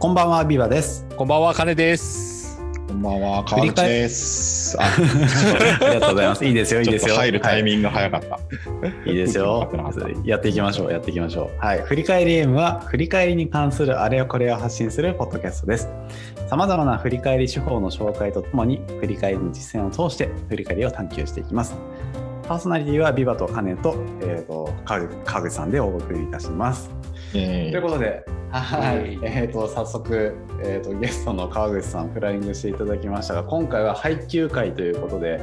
こんばんは、ビバです。こんばんは、金です。こんばんは、川口です。あ、ありがとうございます。いいですよ、いいですよ。ちょっと入るタインミングが早かった。グ。いいですよ。やっていきましょう、やっていきましょう。はい。振り返り M は、振り返りに関するあれやこれを発信するポッドキャストです。さまざまな振り返り手法の紹介とともに、振り返りの実践を通して、振り返りを探求していきます。パーソナリティはビバとカネと、えっ、と、川口川口さんでお送りいたします。えということで、はい、はいえっ、と早速えっ、とゲストの川口さんフライングしていただきましたが、今回は配給会ということで、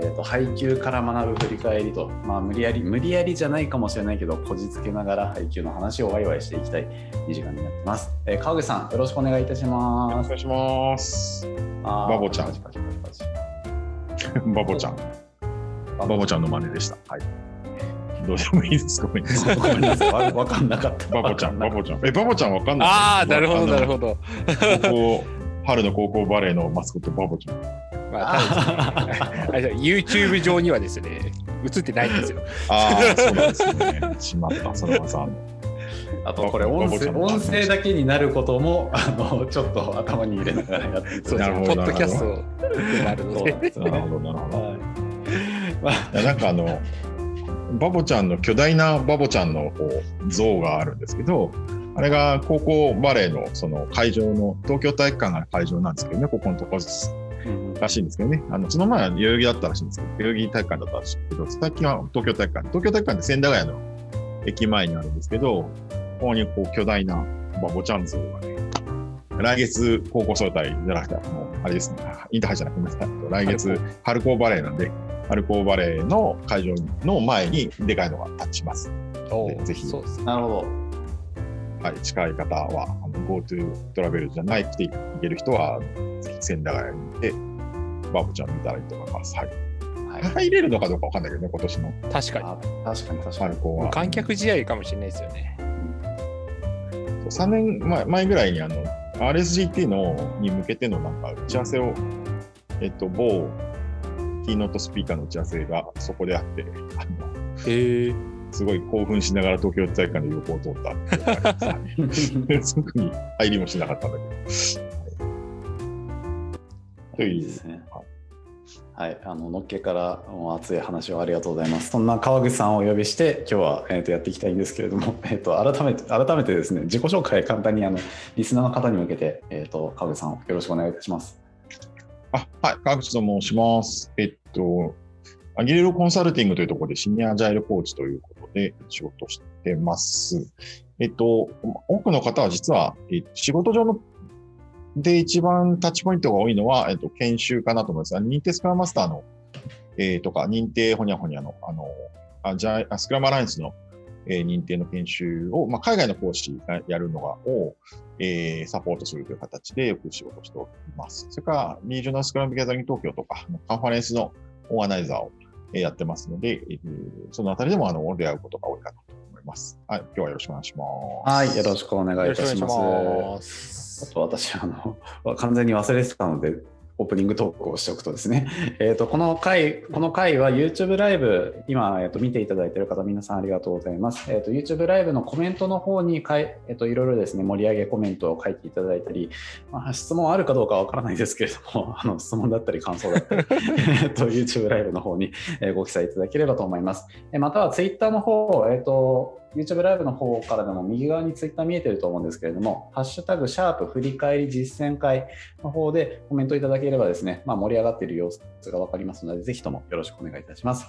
えっ、と配給から学ぶ振り返りと、まあ無理やり無理やりじゃないかもしれないけど、こじつけながら配給の話をワイワイしていきたい2時間になってます。えー川口さんよろしくお願いいたしおます。願いします。バボちゃんバボちゃん。バボちゃんの真似でした。はい。どうでもいいですか。わわかんなかった。バボちゃん、バボちゃん。え、バボちゃんわかんない。ああ、なるほど、なるほど。ど。高校、春の高校バレーのマスコット、バボちゃん。まあ、YouTube 上にはですね、映ってないんですよ。ああ、そうなんですね。しまった、それはさ。たあとこれ音声音声だけになることもあのちょっと頭に入れながらやってそポッドキャストになるので。なるほど、なるほど。はいまあいやなんかあのバボちゃんの巨大なバボちゃんのこう像があるんですけどあれが高校バレーのその会場の東京体育館が会場なんですけどねここのとこうんらしいんですけどね。あのその前は代々木だったらしいんですけど代々木体育館だったらしいけど最近は東京体育館。東京体育館って千駄ヶ谷の駅前にあるんですけどここにこう巨大なバボちゃん像がね来月高校総体じゃなくてもうあれですねインターハイじゃなくて来月春高バレーなんで春高バレーの会場の前にでかいのが立ちます。ぜひそうですね。なるほどはい、近い方は、あの GoTo トラベルじゃなくて行ける人は、ぜひ千駄ヶ谷に行って、バブちゃん見たらいいと思います。はい。はい入れるのかどうかわかんないけどね、今年の確かに。あ確かに確かに観客試合かもしれないですよね。3年前前ぐらいにあの RSGT のに向けてのなんか打ち合わせを、えっと、某キーノートスピーカーの打ち合わせがそこであって、あえ。すごい興奮しながら東京体育館の横を通ったっ 特に入りもしなかったんだけど。はいといういいですねはい、あののっけからもう熱い話をありがとうございます。そんな川口さんをお呼びして今日は、えー、とやっていきたいんですけれども、えー、と改めて改めてですね自己紹介簡単にあのリスナーの方に向けて、えー、と川口さんよろしくお願いいたします。あ、はい、川口と申します。えっと、アギレロコンサルティングというところでシニアアジャイルコーチということで仕事してます。えっと、多くの方は実は、え仕事上ので一番タッチポイントが多いのは、えっと、研修かなと思います。認定スクラムマスターの、えーとか、認定ほにゃほにゃの、あの、アジャイあスクラムアライアンスの、えー認定の研修を、まあ、海外の講師がやるのが、を、えーサポートするという形でよく仕事しております。それから、リージョナルスクラムギャザリング東京とか、カンファレンスのオーガナイザーをえーやってますので、えーそのあたりでもあの出会うことが多いかなと思います。はい、今日はよろしくお願いします。はい、よろしくお願いいたし願います。します。あと私あの完全に忘れてたのでオープニングトークをしておくとですね、えー、とこの回この回は YouTube ライブ今、えー、と見ていただいている方皆さんありがとうございます、えー、と YouTube ライブのコメントの方にかい、えー、といろいろですね盛り上げコメントを書いていただいたり、まあ、質問あるかどうかわからないですけれども あの質問だったり感想だったり えーと YouTube ライブの方にご記載いただければと思います。えまたは Twitter の方、えー、と YouTube ライブの方からでも右側に Twitter 見えてると思うんですけれども、ハッシュタグシャープ振り返り実践会の方でコメントいただければですね、まあ、盛り上がっている様子がわかりますので、ぜひともよろしくお願いいたします。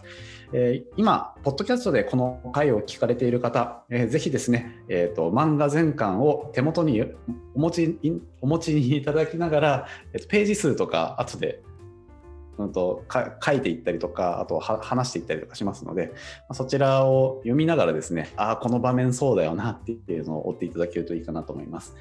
えー今、ポッドキャストでこの回を聞かれている方、えーぜひですね、えーと、漫画全巻を手元にお持ちお持ちいただきながら、えーページ数とか後でうんとか書いていったりとか、あとは話していったりとかしますので、まあそちらを読みながらですね、ああ、この場面そうだよなっていうのを追っていただけるといいかなと思います。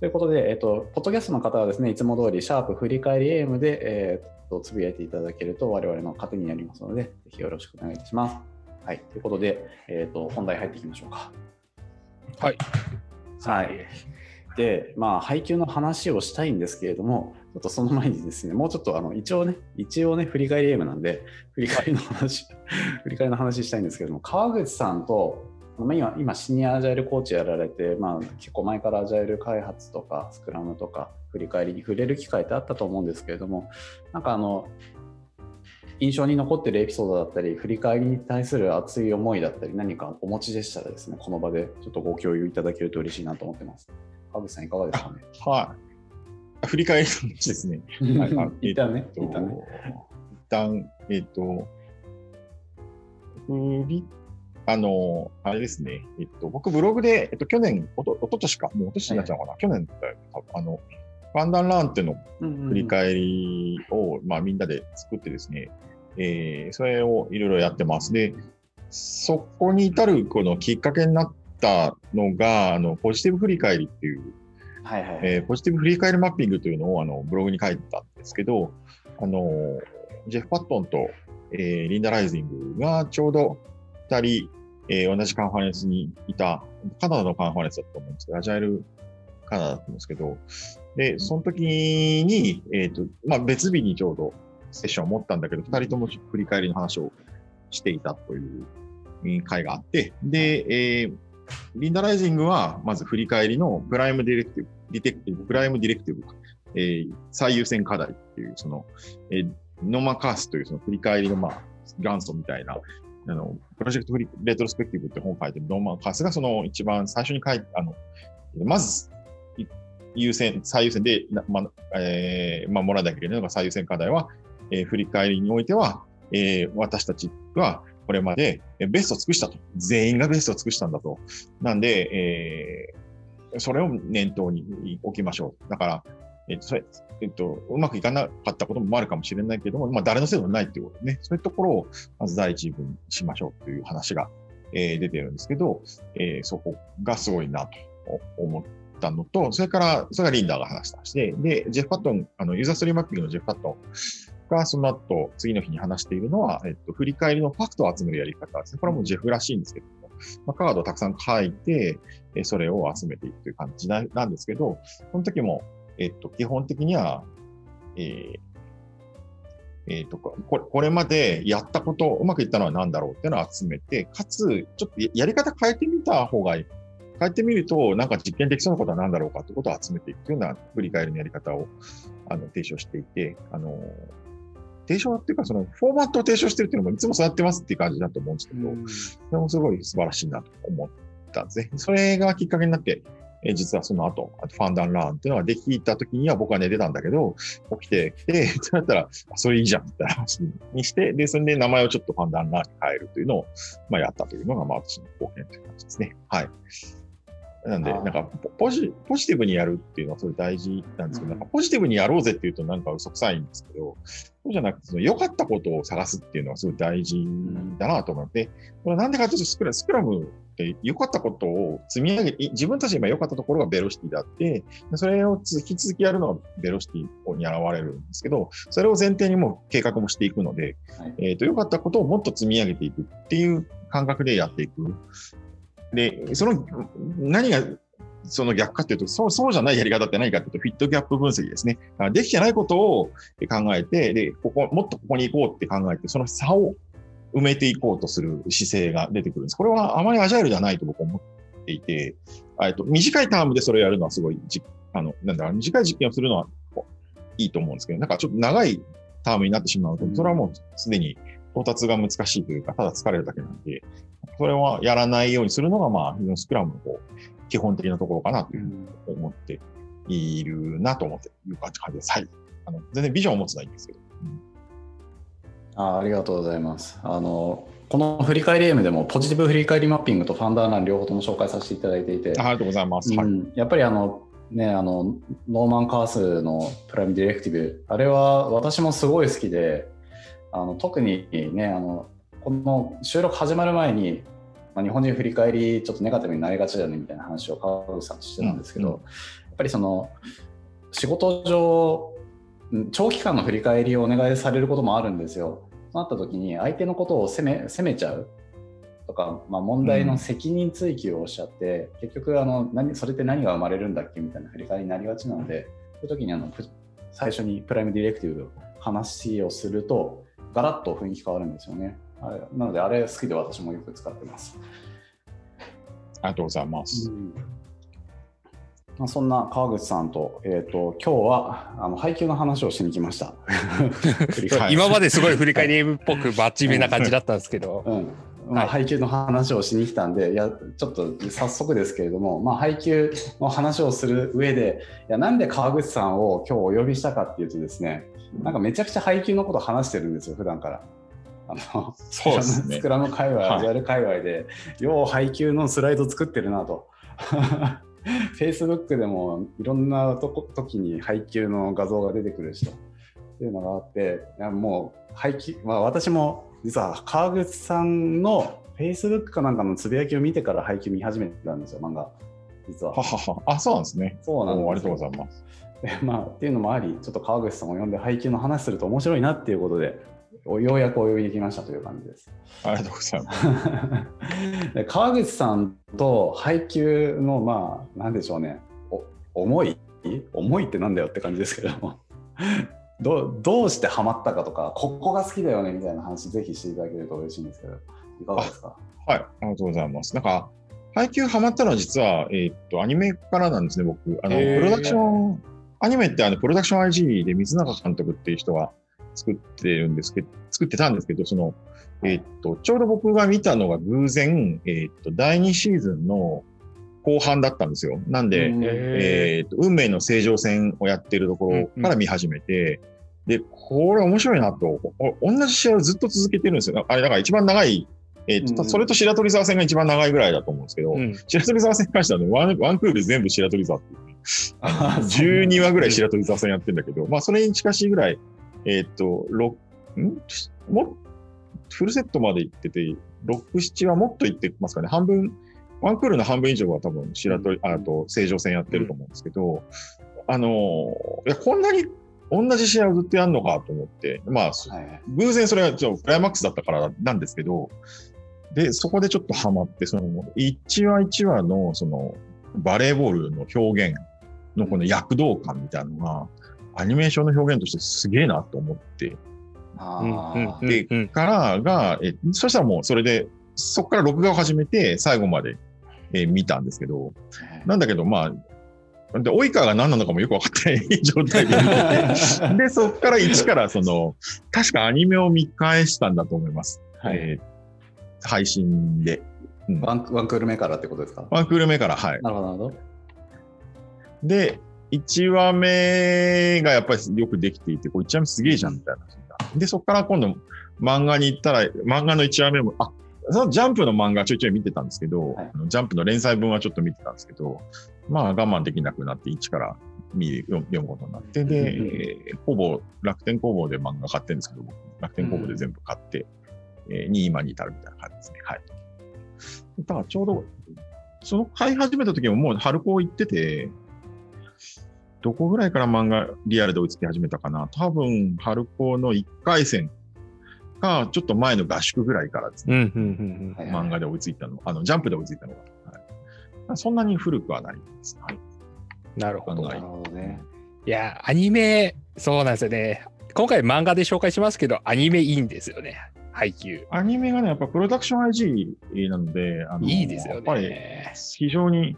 ということで、えっと、ポッドキャストの方はですね、いつも通り、シャープ振り返り AM で、えーっとつぶやいていただけると、我々の糧になりますので、ぜひよろしくお願いいたします。はい、ということで、えーっと、本題入っていきましょうか。はい。はい。で、まあ、配給の話をしたいんですけれども、ちょっとその前にですね、もうちょっとあの一応ね、一応ね、振り返りゲームなんで、振り返りの話、振り返りの話したいんですけども、川口さんとま、今、今シニアアジャイルコーチやられて、まあ、結構前からアジャイル開発とかスクラムとか振り返りに触れる機会ってあったと思うんですけれどもなんかあの印象に残ってるエピソードだったり振り返りに対する熱い思いだったり何かお持ちでしたらですねこの場でちょっとご共有いただけると嬉しいなと思ってます。川口さんいかがですかね？はい。振り返りの話ですね。はいあ一旦ねえっと一旦ね一旦、えっと、振り、あの、あれですね。えっと、僕ブログで、えっと、去年、おと、おととしか、もうおととしになっちゃうのかな？去年だよ、あの、ファンダンランっていうの振振り返りを、まあ、みんなで作ってですね、えーそれをいろいろやってます。で、そこに至るこのきっかけになったのが、あの、ポジティブ振り返りっていう、はいはい。えーポジティブ振り返りマッピングというのをあのブログに書いたんですけど、あの、ジェフ・パットンと、えーリンダ・ライジングがちょうど2人、えー同じカンファレンスにいた、カナダのカンファレンスだと思うんですけど、アジャイルカナダだったんですけど、で、その時に、えっ、と、まあ、別日にちょうどセッションを持ったんだけど、二人とも振り返りの話をしていたといううん会があって、で、えーリンダライジングは、まず振り返りの Prime Directive、Detective、Prime Directive、えー最優先課題っていう、その、えーノーマカースというその振り返りの、まあ、元祖みたいな、あの、 Project フリ Retrospective って本を書いてるノーマカースが、その一番最初に書いて、あの、まず、優先、最優先で、ま、えー、まあ、もらわなきゃいけないのが最優先課題は、えー振り返りにおいては、えー私たちはこれまでベストを尽くしたと。全員がベストを尽くしたんだと。なんで、えーそれを念頭に置きましょう。だから、えっと、それ、えっと、うまくいかなかったこともあるかもしれないけども、まあ、誰のせいでもないっていうことね、そういうところを、まず第一部にしましょうという話が、えー出てるんですけど、えーそこがすごいなと思ったのと、それから、それがリンダーが話した話で、で、ジェフ・パットン、あの、ユーザーストリーマッピングのジェフ・パットンが、その後、次の日に話しているのは、えっと、振り返りのファクトを集めるやり方ですね。これはもうジェフらしいんですけども、まあ、カードをたくさん書いて、えーそれを集めていくという感じななんですけど、その時も、えっと、基本的には、えーえっとこれこれまでやったこと、うまくいったのは何だろうっていうのを集めて、かつ、ちょっとややり方変えてみた方がいい。変えてみると、なんか実験できそうなことは何だろうかということを集めていくというような振り返りのやり方をあの提唱していて、あの提唱っていうか、そのフォーマットを提唱してるっていうのもいつもそうやってますっていう感じだと思うんですけど、それもすごい素晴らしいなと思ったんですね。それがきっかけになって、えー実はその後、あとファンダンラーンっていうのができた時には僕は寝てたんだけど、起きてきて、そうなったら、あそれいいじゃんみたいな話にして、で、それで名前をちょっとファンダンラーンに変えるというのを、まあ、やったというのが、まあ、私の貢献という感じですね。はい。なんで、なんかポポジ、ポジティブにやるっていうのはすごい大事なんですけど、うん。なんかポジティブにやろうぜっていうとなんか嘘くさいんですけど、そうじゃなくて、その良かったことを探すっていうのはすごい大事だなと思って、これなんでかというとスクラ、スクラムって良かったことを積み上げい自分たちが今良かったところがベロシティであって、でそれを引き続きやるのがベロシティに現れるんですけど、それを前提にもう計画もしていくので、はい。えっ、と、良かったことをもっと積み上げていくっていう感覚でやっていく。で、その、何が、その逆かっていうと、そう、そうじゃないやり方って何かっていうと、フィットギャップ分析ですね。できてないことを考えて、で、ここ、もっとここに行こうって考えて、その差を埋めていこうとする姿勢が出てくるんです。これはあまりアジャイルではないと僕は思っていて、えっと、短いタームでそれをやるのはすごいじ、あの、なんだろう、短い実験をするのはいいと思うんですけど、なんかちょっと長いタームになってしまうと、それはもうすでに到達が難しいというか、ただ疲れるだけなんで、それはやらないようにするのが、まあ、スクラムのこう基本的なところかなというふうに思っているなと思っている感じです。はい。あの全然ビジョンを持つのはいいんですけど。あありがとうございます。あのこの振り返り M でもポジティブ振り返りマッピングとファンダーラン両方とも紹介させていただいていて、あありがとうございます。はい。うん、やっぱりあの、ね、あのノーマン・カースのプライムディレクティブあれは私もすごい好きであの特にねあのこの収録始まる前に、まあ、日本人振り返りちょっとネガティブになりがちだねみたいな話を川口さんとしてたんですけど、うんやっぱりその仕事上うん長期間の振り返りをお願いされることもあるんですよ。そうなった時に相手のことを責め責めちゃうとか、まあ、問題の責任追及をしちゃって、結局あの何それって何が生まれるんだっけみたいな振り返りになりがちなのでそういう時にあのプ最初にプライムディレクティブの話をするとガラッと雰囲気変わるんですよね。あれなのであれ好きで私もよく使ってます。ありがとうございます。まあ、そんな川口さんと,、えー、と今日はあの配給の話をしに来ました。はい今まですごい振り返りゲームっぽくバッチリな感じだったんですけど、うんまあ、はい配給の話をしに来たんで、いやちょっと早速ですけれども、まあ、配給の話をする上でいやなんで川口さんを今日お呼びしたかっていうとですねなんかめちゃくちゃ配給のこと話してるんですよ普段から。あのそうですねスクラム界隈、はいアジャイル界隈で、よう配給のスライド作ってるなと。Facebook でもいろんなとこ時に配給の画像が出てくるしとっていうのがあって、いやもう配給、まあ、私も実は川口さんの Facebook かなんかのつぶやきを見てから配給見始めたんですよ、漫画。実はは。はは。あ、そうなんですね。そうなんですありがとうございます。でまあ、っていうのもあり、ちょっと川口さんを呼んで配給の話すると面白いなっていうことで、おようやくお呼びできましたという感じです。ありがとうございます。で川口さんと配給のまあなんでしょうねお思い？思いってなんだよって感じですけども どうどうしてハマったかとかここが好きだよねみたいな話ぜひしていただけると嬉しいんですけどいかがですか？はい、ありがとうございます。なんか、配給ハマったのは実は、えーっと、アニメからなんですね、僕。あの、プロダクション、アニメってあの、プロダクション IG で水永監督っていう人が作ってるんですけど、作ってたんですけど、その、えーっと、ちょうど僕が見たのが偶然、えーっと、第2シーズンの後半だったんですよ。なんで、うん。えーと運命の正常戦をやってるところから見始めて、で、これ面白いなと、お同じ試合をずっと続けてるんですよ。あれ、だから一番長い、えーとうんそれと白鳥沢戦が一番長いぐらいだと思うんですけど、うん。白鳥沢戦に関してはねワン、ワンクール全部白鳥沢っていうね、あそう12話ぐらい白鳥沢戦やってるんだけど、まあ、それに近しいぐらい、えーっと、ろん？もフルセットまで行ってて、6、7はもっと行ってますかね。半分、ワンクールの半分以上は多分白鳥、あと、青城戦やってると思うんですけど、あのーいや、こんなに同じ試合をずっとやるのかと思って、まあ、はい偶然それがちょっとクライマックスだったからなんですけど、で、そこでちょっとハマって、その、1話1話の、その、バレーボールの表現のこの躍動感みたいなのが、アニメーションの表現としてすげえなと思って、でうんからが、え、そしたらもうそれで、そこから録画を始めて、最後まで、えー見たんですけど、なんだけど、まあ、で、及川が何なのかもよく分かってない 状態で見て。て、で、そこから一から、その、確かアニメを見返したんだと思います。はい。えー配信で。うん。ワンワンクール目からってことですか？ワンクール目から、はい。なるほどなるほど。で、1話目がやっぱりよくできていて、こう1話目すげえじゃんみたいな。で、そこから今度漫画に行ったら、漫画の1話目も、あ、そのジャンプの漫画ちょいちょい見てたんですけど、はいジャンプの連載分はちょっと見てたんですけど、まあ我慢できなくなって1から見る読読むことになって、で、うんうんえーほぼ楽天工房で漫画買ってるんですけど、僕楽天工房で全部買って、えーに今に至るみたいな感じですね。はい。だからちょうど、その買い始めた時ももう春高行ってて、どこぐらいから漫画リアルで追いつき始めたかな？多分、春高の1回戦か、ちょっと前の合宿ぐらいからですね、漫画で追いついたの、あの、ジャンプで追いついたのが。はい、そんなに古くはないです。はい。なるほど。はないるほどねいや、アニメ、そうなんですよね。今回漫画で紹介しますけど、アニメいいんですよね。配給。アニメがね、やっぱプロダクション IG なので、あのいいですよやっぱりね。非常に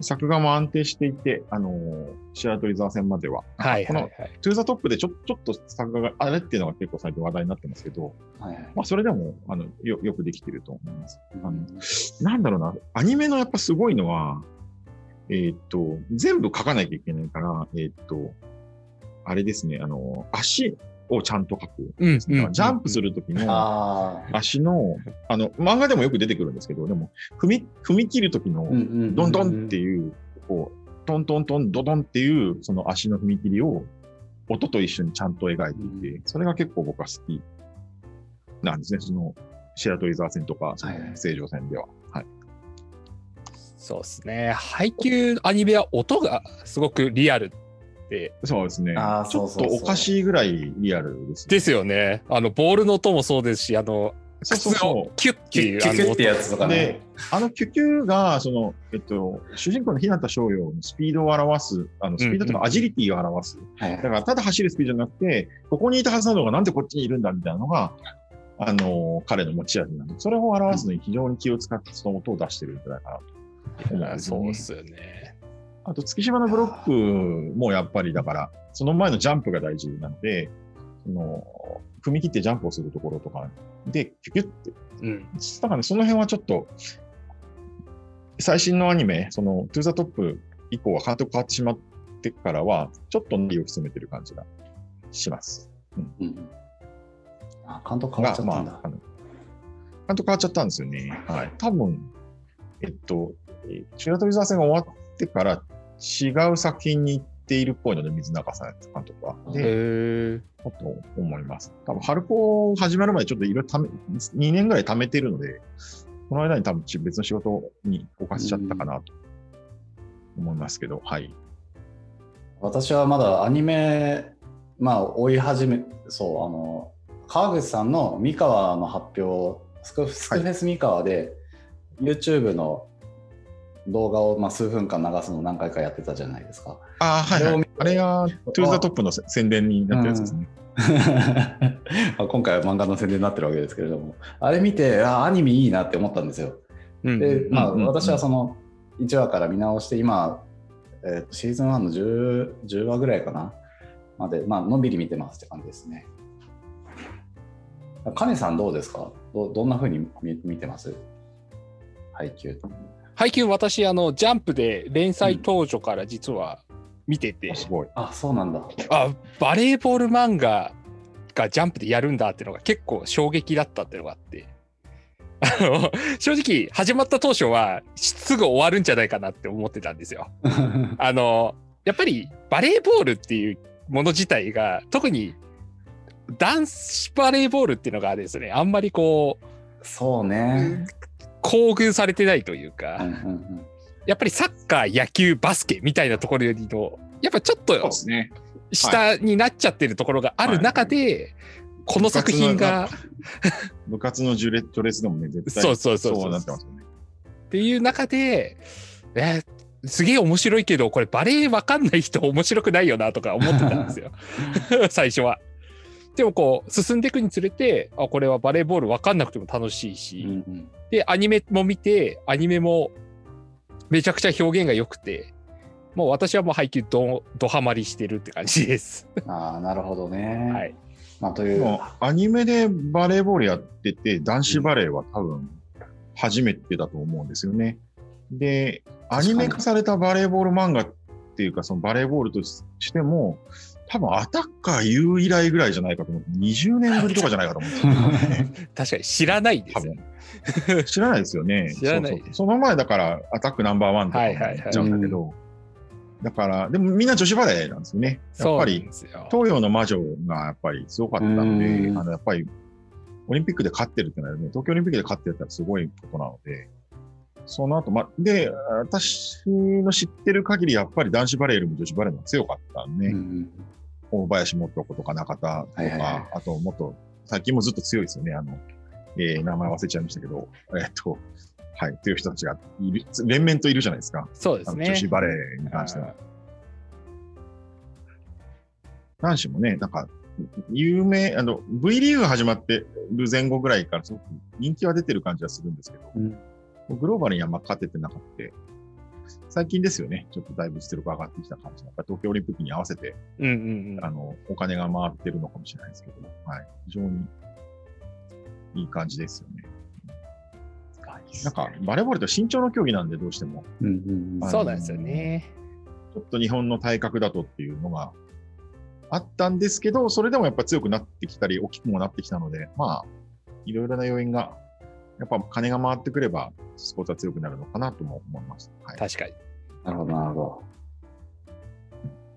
作画も安定していて、あの、白鳥沢戦までは。このはいはいはい。To The Top でちょちょっと作画があれっていうのが結構最近話題になってますけど、はいはいまあ、それでもあのよよくできてると思います。あのうんなんだろうな、アニメのやっぱすごいのは、えーっと、全部書かなきゃいけないから、えーっと、あれですね、あの、足をちゃんと書く。うんジャンプするときのあ足の、あの、漫画でもよく出てくるんですけど、でも、踏み、踏み切るときのドンドンっていう、こう、トントントンドドンっていう、その足の踏み切りを、音と一緒にちゃんと描いていて、それが結構僕は好きなんですね。その、白鳥沢戦とか、そのはいはい正常戦では。はい。そうですね。配給アニメは音がすごくリアルで、そうですねあー。ちょっとおかしいぐらいリアルです、ですよね。あの、ボールの音もそうですし、あの、そうそう靴そをキュッっていう、キュッキュッキュッってやつとかでね。あのキュキュが、その、えっと、主人公の日向翔陽のスピードを表す、あの、スピードとかアジリティを表す。はいだから、ただ走るスピードじゃなくて、ここにいたはずなのがなんでこっちにいるんだみたいなのが、あの、彼の持ち味なので、それを表すのに非常に気を使ってその音を出してるんじゃないかなと思うんですよねそうっ。すよね。あと、月島のブロックもやっぱりだから、その前のジャンプが大事なので、その踏み切ってジャンプをするところとかで、キュキュってうん。だからね、その辺はちょっと、最新のアニメ、その、 TO THE TOP 以降は監督変わってしまってからは、ちょっと内容を詰めてる感じがします。うんあ監督変わっちゃったんだ。まあ、監督変わっちゃったんですよね。はい。多分、えっと、えー白鳥沢戦が終わってから違う作品に行っているっぽいので、満仲さん監督は。へで、え。だと思います。多分、春高始まるまでちょっといろいろため、2年ぐらい貯めてるので、この間に多分ち別の仕事にフォーカスしちゃったかなと思いますけど、はい。私はまだアニメ、まあ、追い始め、そう、あの、川口さんの三河の発表、スクスクフェス三河で、YouTube の動画をまあ数分間流すのを何回かやってたじゃないですか。ああ、はい、はい。あれが、 TO THE TOP のせ宣伝になってるやつですね。まあ今回は漫画の宣伝になってるわけですけれども、あれ見て、あアニメいいなって思ったんですよ。うんで、まあ、うんうんうん私はその1話から見直して、今、えーとシーズン1の 10, 10話ぐらいかな、まで、まあのんびり見てますって感じですね。カネさんどうですか？どどんな風に見見てます？配給。配給私、あの、ジャンプで連載当初から実は見てて、すごい。あ、そうなんだ。あ、バレーボール漫画がジャンプでやるんだっていうのが結構衝撃だったっていうのがあって。あの正直始まった当初はすぐ終わるんじゃないかなって思ってたんですよ。あのやっぱりバレーボールっていうもの自体が特に男子バレーボールっていうのがですねあんまりこうそうね。厚遇されてないというか、うんうんうんやっぱりサッカー野球バスケみたいなところよりのやっぱちょっと。下になっちゃってるところがある中で、この作品が部活の序列序列でもね、絶対そうそうそうなってますよね。っていう中で、えーすげえ面白いけどこれバレーわかんない人面白くないよなとか思ってたんですよ 最初は。でもこう進んでいくにつれてあこれはバレーボールわかんなくても楽しいし、うんうんでアニメも見てアニメもめちゃくちゃ表現が良くてもう私はもう配球どどハマりしてるって感じです。ああ、なるほどね。はい、まあ、という。アニメでバレーボールやってて、男子バレーは多分初めてだと思うんですよね。で、アニメ化されたバレーボール漫画っていうか、そのバレーボールとしても、多分アタッカー U 以来ぐらいじゃないかと思って、20年ぶりとかじゃないかと思って。確かに知らないで多すよ分。知らないですよね。知らない。その前だから、アタックナンバーワンとかもはいはいはい。言っちゃうんだけど、だから、でもみんな女子バレーなんですよね。やっぱり。東洋の魔女がやっぱりすごかったので、うん。あのやっぱりオリンピックで勝ってるってのはね、東京オリンピックで勝ってるってすごいことなので、その後、ま、で、私の知ってる限り、やっぱり男子バレーよりも女子バレーの方が強かったんで、大林元子とか中田とか、はいはいはい。あともっと、最近もずっと強いですよね、あの、えー名前忘れちゃいましたけど、えーっと、はい、強い人たちがいる、連綿といるじゃないですか。そうですね。女子バレーに関しては。男子もね、なんか、有名、あの、V リーグが始まってる前後ぐらいからすごく人気は出てる感じはするんですけど、うんグローバルにあんま勝ててなくて、最近ですよね、ちょっとだいぶ実力上がってきた感じ。やっぱり東京オリンピックに合わせて、うんうんうんあの、お金が回ってるのかもしれないですけど、はい。非常にいい感じですよね。なんか、バレーボールって身長の競技なんで、どうしても。うんうんうんあそうなんですよね。ちょっと日本の体格だとっていうのがあったんですけど、それでもやっぱ強くなってきたり、大きくもなってきたので、まあ、いろいろな要因が、やっぱ金が回ってくれば、スポーツは強くなるのかなとも思います。はい、確かに。なるほど、なるほど。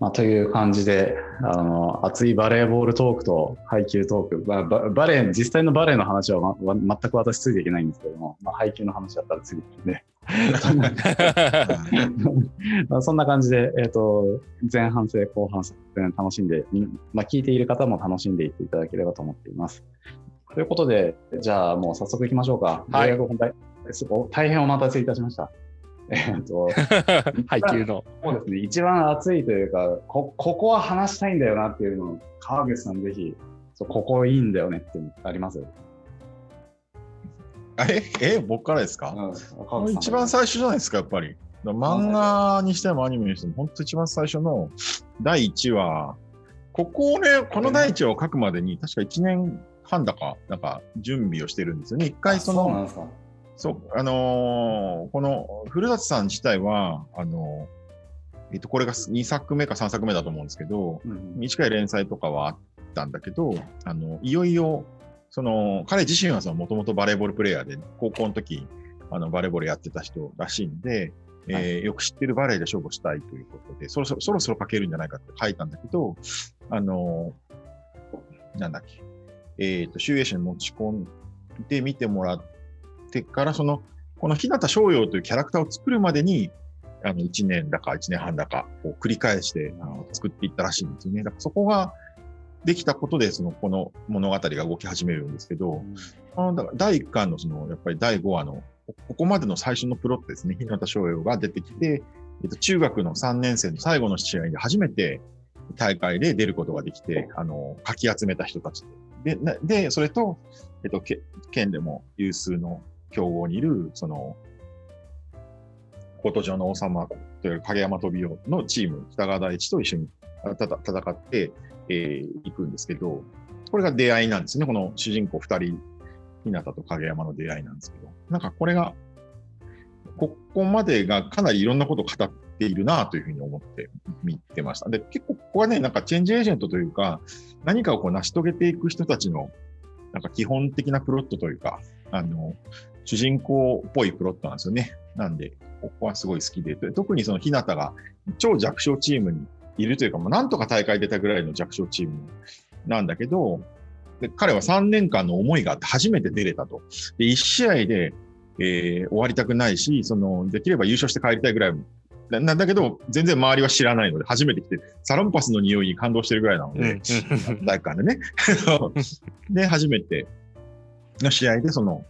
まあ、という感じで、あの、熱いバレーボールトークと配球トーク、まあ、ババレー、実際のバレーの話は、ま、ま全く私ついていけないんですけども、まあ、配球の話だったらついていくんで。まあそんな感じで、えっ、と、前半戦、後半戦楽しんで、みまあ、聞いている方も楽しんでいっていただければと思っています。ということで、じゃあもう早速行きましょうか。はい大変お待たせいたしました。えっ、と、配給の。そうですね、一番熱いというか、こここは話したいんだよなっていうのを、川口さんぜひ、そうここいいんだよねってあります？え、え、僕からですか、うん一番最初じゃないですか、やっぱり。漫画にしてもアニメにしても、本当一番最初の第1話、ここをね、この第1話を書くまでに、確か1年半だか、なんか準備をしてるんですよね。一回その、そうあのーこの古舘さん自体は、あのーえっと、これが2作目か3作目だと思うんですけど、うん短い連載とかはあったんだけど、あの、いよいよ、その、彼自身はその、もともとバレーボールプレイヤーで、高校の時、あの、バレーボールやってた人らしいんで、えーよく知ってるバレーで勝負したいということで、そろそろ、そろそろ書けるんじゃないかって書いたんだけど、あのーなんだっけ、えっ、と、集英社に持ち込んで見てもらってから、その、この日向翔陽というキャラクターを作るまでに、あの、1年だか1年半だかを繰り返して、あの、作っていったらしいんですよね。だからそこができたことで、その、この物語が動き始めるんですけど、あのだから第1巻のその、やっぱり第5話の、こここまでの最初のプロットですね、日向翔陽が出てきて、えっと、中学の3年生の最後の試合で初めて大会で出ることができて、あの、かき集めた人たちで。で、なで、それと、えっと、け県でも有数の強豪にいる、その、コート上の王様という影山飛び雄のチーム、北川大地と一緒に戦って、えー行くんですけど、これが出会いなんですね。この主人公二人、日向と影山の出会いなんですけど、なんかこれが、ここまでがかなりいろんなことを語っているなというふうに思って見てました。で、結構ここはね、なんかチェンジエージェントというか、何かをこう成し遂げていく人たちの、なんか基本的なプロットというか、あの、主人公っぽいプロットなんですよね。なんで、ここはすごい好きで、で特にその日向が超弱小チームにいるというか、もうなんとか大会出たぐらいの弱小チームなんだけど、で彼は3年間の思いがあって初めて出れたと。で、1試合で、えー終わりたくないし、その、できれば優勝して帰りたいぐらいななんだけど、全然周りは知らないので、初めて来て、サロンパスの匂いに感動してるぐらいなのうんで、大会でね。で、初めての試合で、その、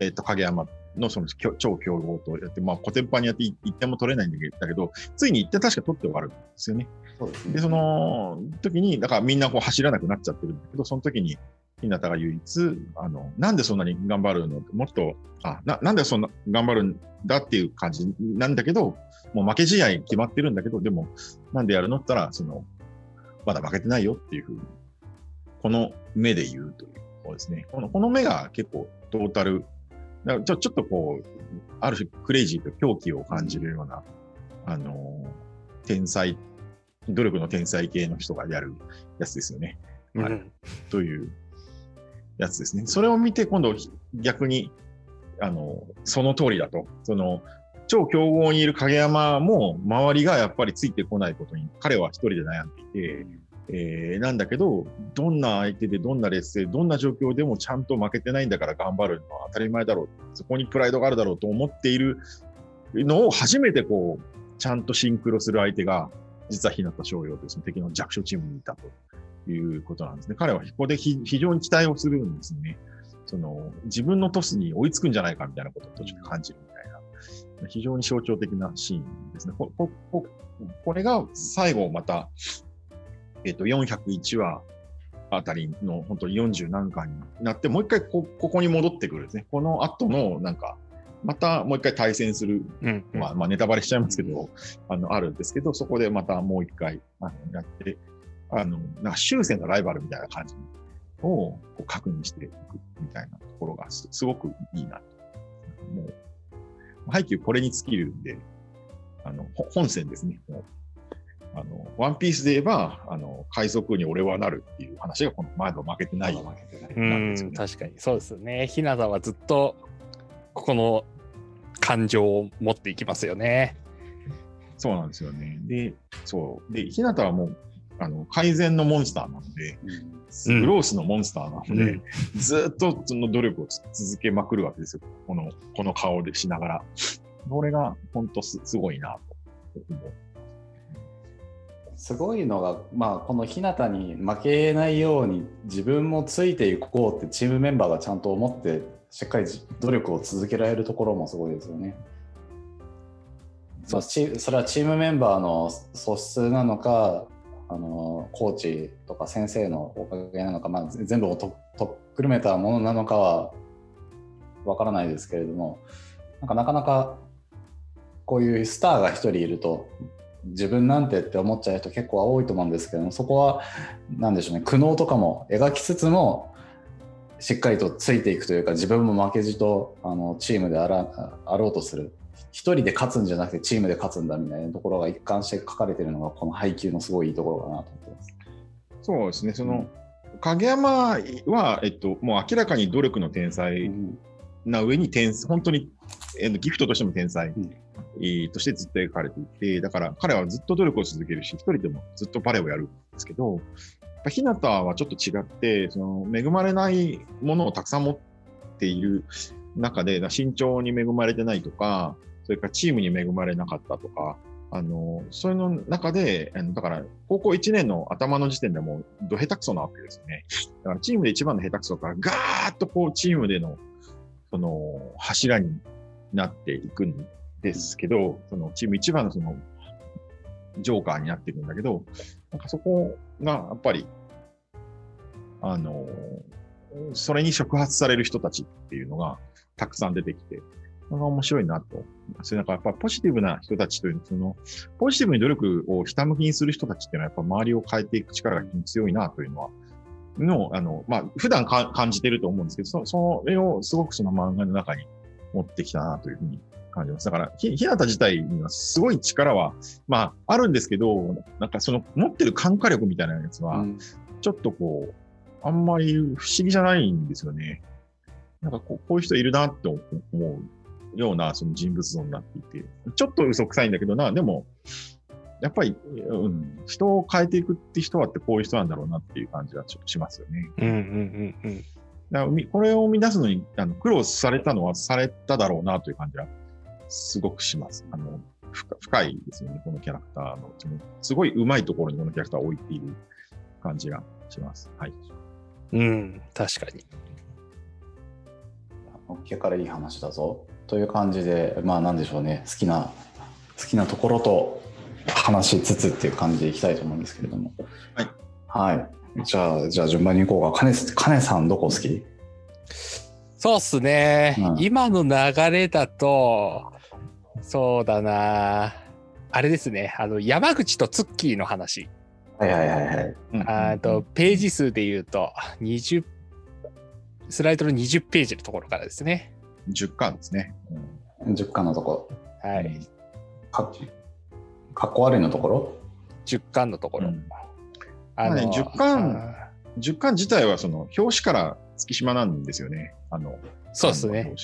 えっ、と、影山のその超強豪とやって、まあ、コテンパンにやって1点も取れないんだけど、ついに1点確か取って終わるんですよね。そうですねで、その時に、だからみんなこう走らなくなっちゃってるんだけど、その時に、日向が唯一、あの、なんでそんなに頑張るの？もっと、あ、な、なんでそんな頑張るんだっていう感じなんだけど、もう負け試合決まってるんだけど、でも、なんでやるの？って言ったら、その、まだ負けてないよっていうふうに、この目で言うということですね。この、この目が結構トータル、だからちょちょっとこう、ある種クレイジーと狂気を感じるような、あの、天才、努力の天才系の人がやるやつですよね。はいうんというやつですね。それを見て、今度逆に、あの、その通りだと。その、超強豪にいる影山も、周りがやっぱりついてこないことに、彼は一人で悩んでいて、えーなんだけど、どんな相手で、どんな劣勢、どんな状況でもちゃんと負けてないんだから頑張るのは当たり前だろう。そこにプライドがあるだろうと思っているのを初めてこう、ちゃんとシンクロする相手が、実は日向翔陽という敵の弱小チームにいたということなんですね。彼はここで非常に期待をするんですね。その、自分のトスに追いつくんじゃないかみたいなことを途中で感じるみたいな、非常に象徴的なシーンですね。こここれが最後また、えっ、と、401話あたりの本当に40何巻になって、もう一回こここに戻ってくるんですね。この後のなんか、またもう一回対戦するうんうんまあ、まあ、ネタバレしちゃいますけど、あの、あるんですけど、そこでまたもう一回、あの、やって、あの、なんか終戦のライバルみたいな感じをこう確認していくみたいなところがすすごくいいなと。もう、配給これに尽きるんで、あの、ほ本線ですね。もうあの、ワンピースで言えば、あの、海賊に俺はなるっていう話がこの前の負けてない。負けてない。うん、確かにそうですよね。ひなたはずっとここの感情を持っていきますよね。そうなんですよね。で、そう。で、ひなたはもう、あの、改善のモンスターなので、うんグロースのモンスターなので、うんずっとその努力を続けまくるわけですよ。この、この顔でしながら。これが本当すすごいなと思う。すごいのが、まあ、この日向に負けないように自分もついていこうってチームメンバーがちゃんと思ってしっかり努力を続けられるところもすごいですよね。まあ、チそれはチームメンバーの素質なのかあのコーチとか先生のおかげなのか、まあ、全部をととっくるめたものなのかはわからないですけれども、なんかなかなかこういうスターが一人いると、自分なんてって思っちゃう人結構多いと思うんですけども、そこは何でしょうね、苦悩とかも描きつつも、しっかりとついていくというか、自分も負けじとあのチームであらあろうとする。一人で勝つんじゃなくてチームで勝つんだみたいなところが一貫して書かれてるのがこの配球のすごいいいところかなと思ってます。そうですね、その、影山は、えっと、もう明らかに努力の天才な上に天、本当に、えギフトとしても天才、うんとしてずっと描かれていて、だから彼はずっと努力を続けるし、一人でもずっとバレーをやるんですけど、やっぱ日向はちょっと違って、その恵まれないものをたくさん持っている中で、身長に恵まれてないとか、それからチームに恵まれなかったとか、あの、そういうの中で、あのだから、高校1年の頭の時点でもう、ど下手くそなわけですよね。だから、チームで一番の下手くそから、ガーッとこう、チームでの、その、柱になっていくんですけど、その、チーム一番のその、ジョーカーになっていくんだけど、なんかそこが、やっぱり、あの、それに触発される人たちっていうのが、たくさん出てきて、それが面白いなと思います。なんかやっぱポジティブな人たちというの、その、ポジティブに努力をひたむきにする人たちっていうのは、やっぱ周りを変えていく力が強いなというのは、の、あの、まあ、普段か感じてると思うんですけど、そそれをすごくその漫画の中に持ってきたなというふうに感じます。だから、ひ、ひなた自体にはすごい力は、まあ、あるんですけど、なんかその持ってる感化力みたいなやつは、うんちょっとこう、あんまり不思議じゃないんですよね。なんかこうこういう人いるなって思うようなその人物像になっていて、ちょっと嘘くさいんだけどな、でも、やっぱり、うん、人を変えていくって人はってこういう人なんだろうなっていう感じはしますよね。うんうんうんうん。だこれを生み出すのにあの苦労されたのはされただろうなという感じはすごくします。あの深深いですよね、このキャラクターの。そのすごい上手いところにこのキャラクターを置いている感じがします。はい。うん、確かに。のっけからいい話だぞという感じでまあなんでしょうね好きな好きなところと話しつつっていう感じでいきたいと思うんですけれどもはい、はい、じゃあじゃあ順番にいこうか金金さんどこ好き？そうっすね。うん今の流れだと、そうだな。あれですね。あの、山口とツッキーの話。はいはいはいはいあと、ページ数で言うと、20、スライドの20ページのところからですね。10巻ですね。10巻のとこはい。かかっこ悪いのところ？10巻のところ。うんあまあね10巻10巻自体はその表紙から月島なんですよね。あの、そうですね。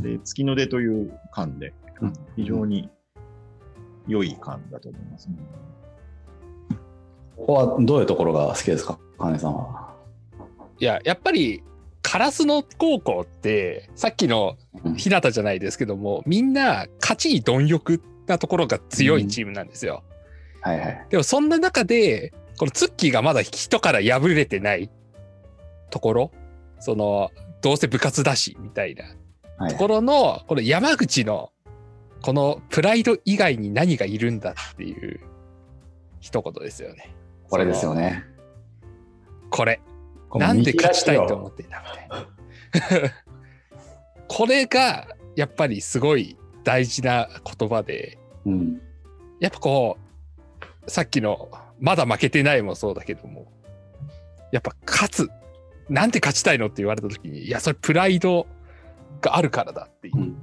で、月の出という巻で、うん非常に良い巻だと思います、ね。ここはどういうところが好きですか？金さんは。いや、やっぱり、カラスの高校って、さっきのうん日向じゃないですけども、みんな勝ちに貪欲なところが強いチームなんですよ。はいはい。でもそんな中で、このツッキーがまだ人から破れてないところ、その、どうせ部活だし、みたいなはいところの、この山口の、このプライド以外に何がいるんだっていう一言ですよね。これですよね。これ。なんで勝ちたいと見思ってんだみたいな。これがやっぱりすごい大事な言葉で、うん。やっぱこう、さっきのまだ負けてないもそうだけども、やっぱ勝つ。なんで勝ちたいのって言われた時に、いや、それプライドがあるからだっていう。うん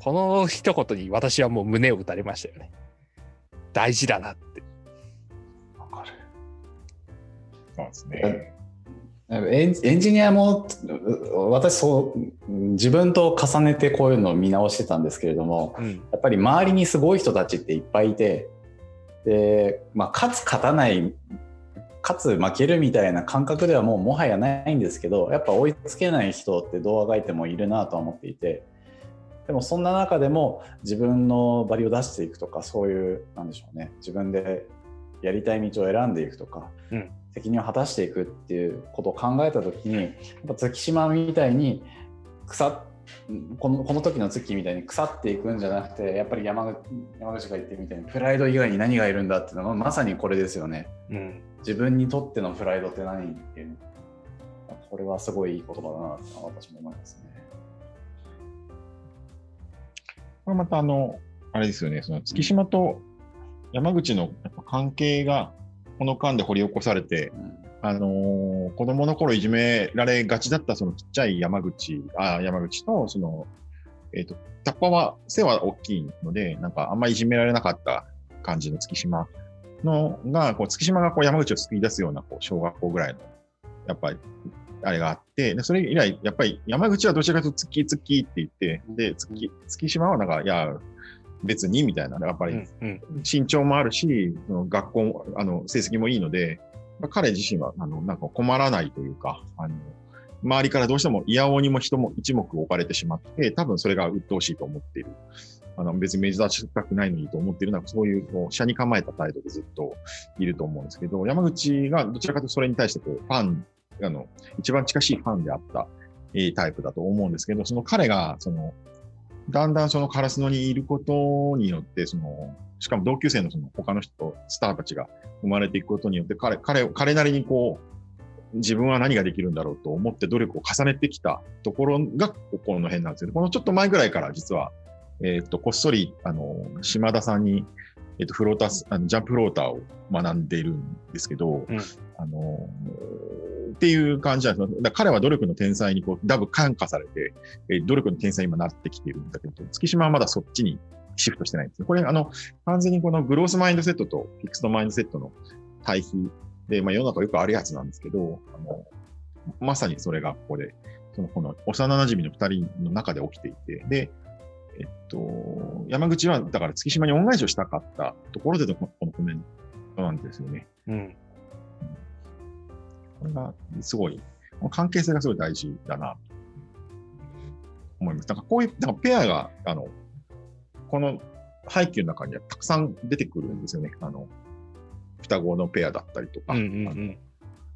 この一言に私はもう胸を打たれましたよね。大事だなって。わかる。そうですね。エンエンジニアもう私そう自分と重ねてこういうのを見直してたんですけれどもうん。やっぱり周りにすごい人たちっていっぱいいてで、まあ、勝つ勝たない勝つ負けるみたいな感覚ではもうもはやないんですけどやっぱ追いつけない人ってどうあがいてもいるなとは思っていてでもそんな中でも自分のバリを出していくとかそういうなんでしょうね自分でやりたい道を選んでいくとか、うん責任を果たしていくっていうことを考えた時にやっぱ月島みたいに腐このこの時の月みたいに腐っていくんじゃなくてやっぱり山口山口が言ってるみたいにプライド以外に何がいるんだっていうのはまさにこれですよねうん。自分にとってのプライドって何っていうこれはすごいいい言葉だなと私も思いますね。これまたあの、あれですよね、その月島と山口の関係がこの間で掘り起こされて、うん。あのー子供の頃いじめられがちだったそのちっちゃい山口、あ山口と、その、えっ、と、タッパは背は大きいので、なんかあんまりいじめられなかった感じの月島のが、こう月島がこう山口を救い出すようなこう小学校ぐらいの、やっぱり、あれがあって、でそれ以来、やっぱり山口はどちらかというと月月って言って、で、月、月島はなんか、いや、別にみたいな、やっぱり身長もあるし、学校も、あの、成績もいいので、まあ彼自身は、あの、なんか困らないというか、あの、周りからどうしても嫌おにも人も一目置かれてしまって、多分それが鬱陶しいと思っている。あの、別に目指したくないのにと思っているのは、そういう、こう、車に構えた態度でずっといると思うんですけど、山口がどちらかというとそれに対して、こう、ファン、あの、一番近しいファンであった、えータイプだと思うんですけど、その彼が、その、だんだんそのカラスノにいることによって、その、しかも同級生のその他の人、スターたちが生まれていくことによって、彼、彼、彼なりにこう、自分は何ができるんだろうと思って努力を重ねてきたところが、ここの辺なんですよね。このちょっと前ぐらいから実は、えーっと、こっそり、あの、島田さんに、えーっと、フロータース、あのジャンプフローターを学んでいるんですけど、うんあの、っていう感じなんですよ。彼は努力の天才にこう、だぶ感化されて、え努力の天才に今なってきているんだけど、月島はまだそっちにシフトしてないんですね。これ、あの、完全にこのグロースマインドセットとフィクスドマインドセットの対比で、まあ世の中よくあるやつなんですけど、あの、まさにそれがここで、そのこの幼馴染の二人の中で起きていて、で、えっと、山口はだから月島に恩返しをしたかったところでのこのコメントなんですよね。うんこれがすごい、関係性がすごい大事だなと思います。なんかこういう、なんかペアが、あの、この背景の中にはたくさん出てくるんですよね。あの、双子のペアだったりとか、うんうん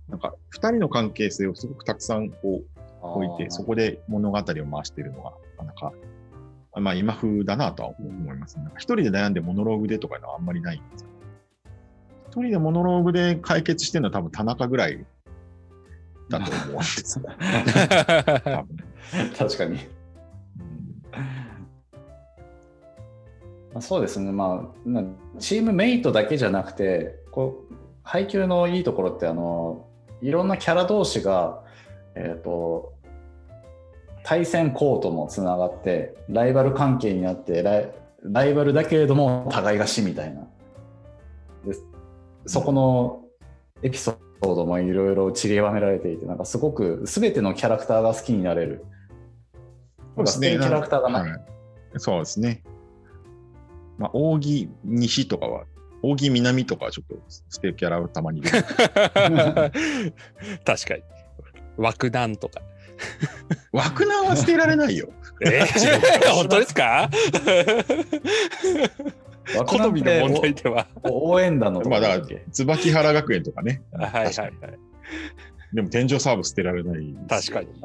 なんか二人の関係性をすごくたくさんこう置いて、そこで物語を回しているのが、なかなか、まあ今風だなとは思います、ね。なんか一人で悩んでモノローグでとかいうのはあんまりないんです一人でモノローグで解決してるのは多分田中ぐらいだと思うんです 確かに。そうですね、まあ、なチームメイトだけじゃなくて、こう配球のいいところってあの、いろんなキャラ同士が、えー、と対戦コートもつながって、ライバル関係になってライ、ライバルだけれども互いが死みたいな。でそこのエピソードもいろいろ散りばめられていて、なんかすごく全てのキャラクターが好きになれる。そうですね。キャラクターがないはいそうですね。まあ、扇西とかは、扇南とかはちょっと捨てるキャラはたまに。確かに。枠弾とか。枠南は捨てられないよ。えー、本当ですか？好みの問題では。お応援団のとこまあだ椿原学園とかね。はいはいはい。でも天井サーブ捨てられないですよ。確かに。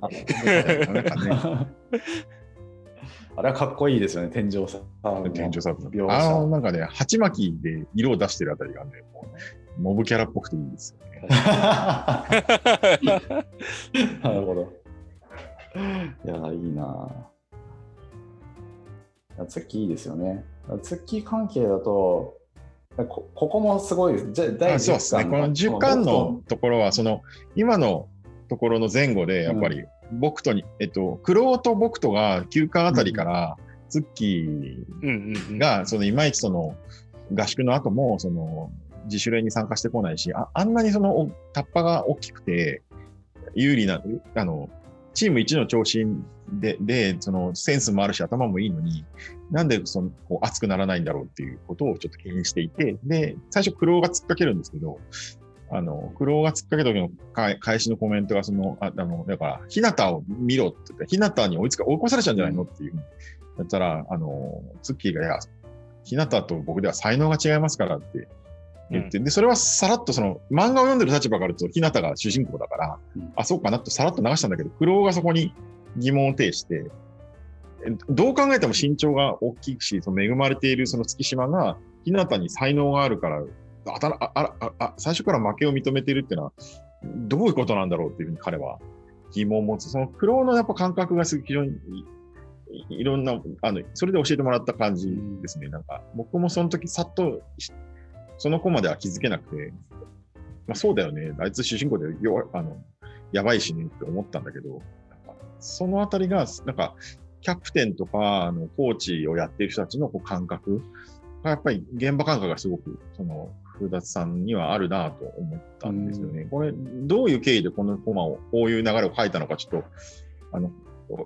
あれはかっこいいですよね、天井さん。天井サーブ描あの、写。なんかね、鉢巻きで色を出してるあたりがね、もうモブキャラっぽくていいですよね。なるほど。いや、いいな。いやツッキーいいですよね。ツッキー関係だと、こここもすごいです。じゃ第あそうですね。この10巻のところは、その、今のところの前後で、やっぱり、僕とに、えっと、クロウと僕とが9巻あたりから、ツッキーうんうんうんが、その、いまいちその、合宿の後も、その、自主練に参加してこないし、ああんなにその、おタッパが大きくて、有利な、あの、チーム一の長身で、で、その、センスもあるし、頭もいいのに、なんで、その、こう、熱くならないんだろうっていうことをちょっと気にしていて、で、最初、クロウが突っかけるんですけど、あの、クロウが突っかけた時の返しのコメントが、その、ああの、だから、ひなたを見ろって言って、ひなたに追いつか、追い越されちゃうんじゃないのっていうふうやったら、あの、ツッキーが、いや、ひなたと僕では才能が違いますからって言って、で、それはさらっとその、漫画を読んでる立場から言うと、ひなたが主人公だから、うんあ、そうかなとさらっと流したんだけど、クロウがそこに疑問を呈して、えどう考えても身長が大きいし、その恵まれているその月島が、ひなたに才能があるから、あたらああああ最初から負けを認めているっていうのは、どういうことなんだろうっていうふうに彼は疑問を持つ。その苦労のやっぱ感覚が非常にいいろんな、あの、それで教えてもらった感じですね。なんか、僕もその時さっと、その子までは気づけなくて、まあそうだよね。あいつ主人公で弱あの、やばいしねって思ったんだけど、そのあたりが、なんか、キャプテンとか、あの、コーチをやっている人たちのこう感覚が、やっぱり現場感覚がすごく、その、古舘さんにはあるなと思ったんですよね。これ、どういう経緯でこのコマを、こういう流れを書いたのか、ちょっと、あの、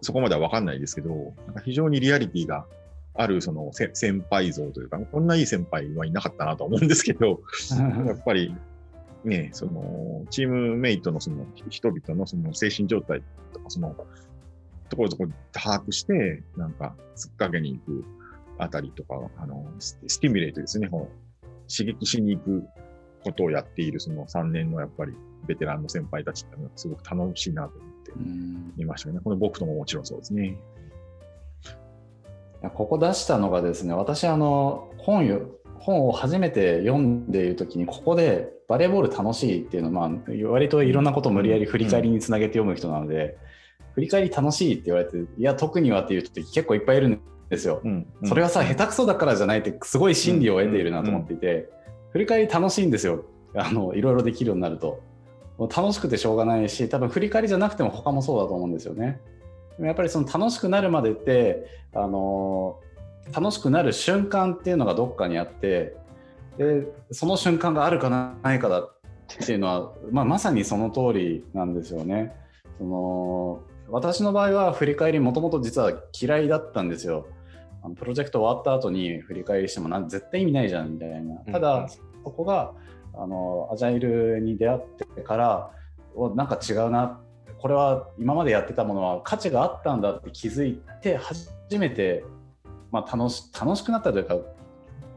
そこまでは分かんないですけど、なんか非常にリアリティがあるその先輩像というか、こんないい先輩はいなかったなと思うんですけど、やっぱりね、そのチームメイトのその人々のその精神状態とか、そのところどころ把握して、なんか突っかけに行くあたりとか、あのスティミュレートですね、この刺激しに行くことをやっているその3年のやっぱりベテランの先輩たちってのはすごく楽しいなと思っていましたよね。この僕とももちろんそうですね。ここ出したのがですね、私あの本よ本を初めて読んでいる時にここでバレーボール楽しいっていうのは、まあ、割といろんなことを無理やり振り返りにつなげて読む人なので、振り返り楽しいって言われていや特にはっていう人結構いっぱいいるんですよ。うんうん、それはさ下手くそだからじゃないってすごい心理を得ているなと思っていて、振り返り楽しいんですよあのいろいろできるようになると。楽しくてしょうがないし多分振り返りじゃなくても他もそうだと思うんですよね。やっぱりその楽しくなるまでってあの楽しくなる瞬間っていうのがどっかにあってでその瞬間があるかないかだっていうのは、まあ、まさにその通りなんですよね。その私の場合は振り返りもともと実は嫌いだったんですよ。プロジェクト終わった後に振り返りしてもな絶対意味ないじゃんみたいな。ただ、そこがあのアジャイルに出会ってからなんか違うなこれは今までやってたものは価値があったんだって気づいて初めて、まあ、楽し楽しくなったというか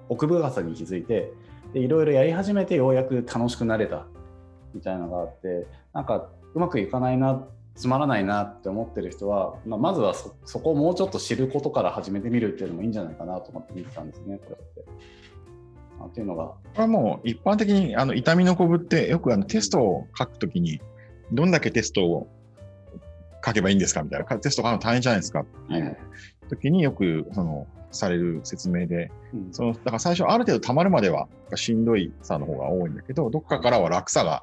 奥深さに気づいてでいろいろやり始めてようやく楽しくなれたみたいなのがあってなんかうまくいかないなつまらないなって思ってる人は、まあ、まずはそこをもうちょっと知ることから始めてみるっていうのもいいんじゃないかなと思って見てたんですねこれって。っていうのが。これはもう一般的にあの痛みのこぶってよくあのテストを書くときにどんだけテストを書けばいいんですかみたいな。テスト書くの大変じゃないですか。ってい。う時によくそのされる説明で、うん、そのだから最初ある程度たまるまではしんどいさの方が多いんだけどどっかからは楽さが、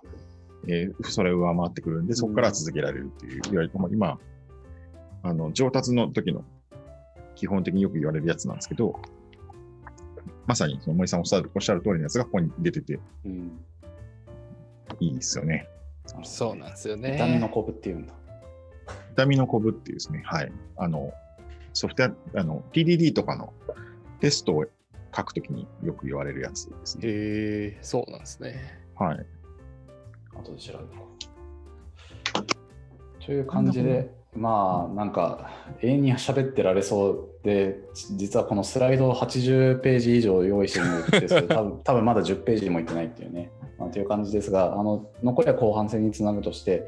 えー、それを上回ってくるんでそこから続けられるっていう、いわゆる。今あの上達の時の基本的によく言われるやつなんですけどまさにその森さんおっしゃるおっしゃる通りのやつがここに出てて、うん、いいですよね。そうなんですよね。痛みのこぶっていうんだ。痛みのこぶっていうですね、はい。あの、ソフトウェア、あの、TDD とかのテストを書くときによく言われるやつですね。へえ、そうなんですね。はい。後で調べるか。という感じで、まあなんか永遠に喋ってられそうで実はこのスライド80ページ以上用意してるんですけど 多分多分まだ10ページもいってないっていうね、まあ、という感じですがあの残りは後半戦につなぐとして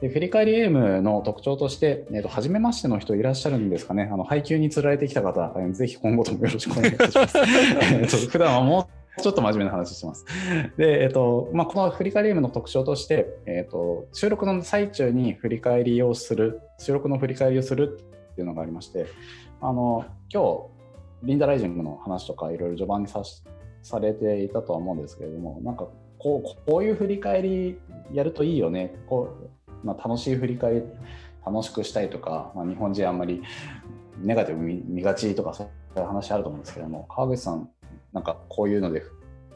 で振り返りエイムの特徴として、えーと、初めましての人いらっしゃるんですかね。あの配給につられてきた方ぜひ今後ともよろしくお願いします。えと普段はもうちょっと真面目な話してます。で、えっとまあ、この振り返りームの特徴として、えっと、収録の最中に振り返りをする、収録の振り返りをするっていうのがありまして、あの今日、リンダライジングの話とかいろいろ序盤にさされていたとは思うんですけれども、なんかこうこういう振り返りやるといいよね、こうまあ、楽しい振り返り、楽しくしたいとか、まあ、日本人あんまりネガティブ見がちとかそういう話あると思うんですけれども、川口さん、なんかこういうので、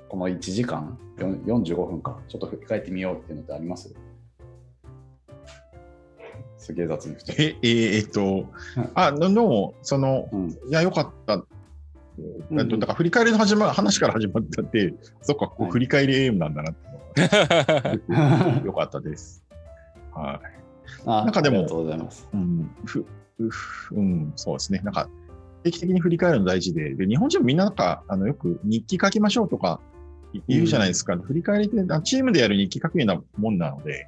この1時間、45分か、ちょっと振り返ってみようっていうのってあります？すげえ雑にえ、えー、えっと、あ、でも、その、うん、いや、よかった。うん、だから振り返りの始ま話から始まったって、そっか、こう振り返りエイムなんだなっての よかったです。はい。なんかでも、ありがとうございます。うん、ふふうん、そうですね。なんか、定期的に振り返るの大事で、で日本人もみんななんか、あのよく日記書きましょうとか言うじゃないですか。うん、振り返りってチームでやる日記書くようなもんなので、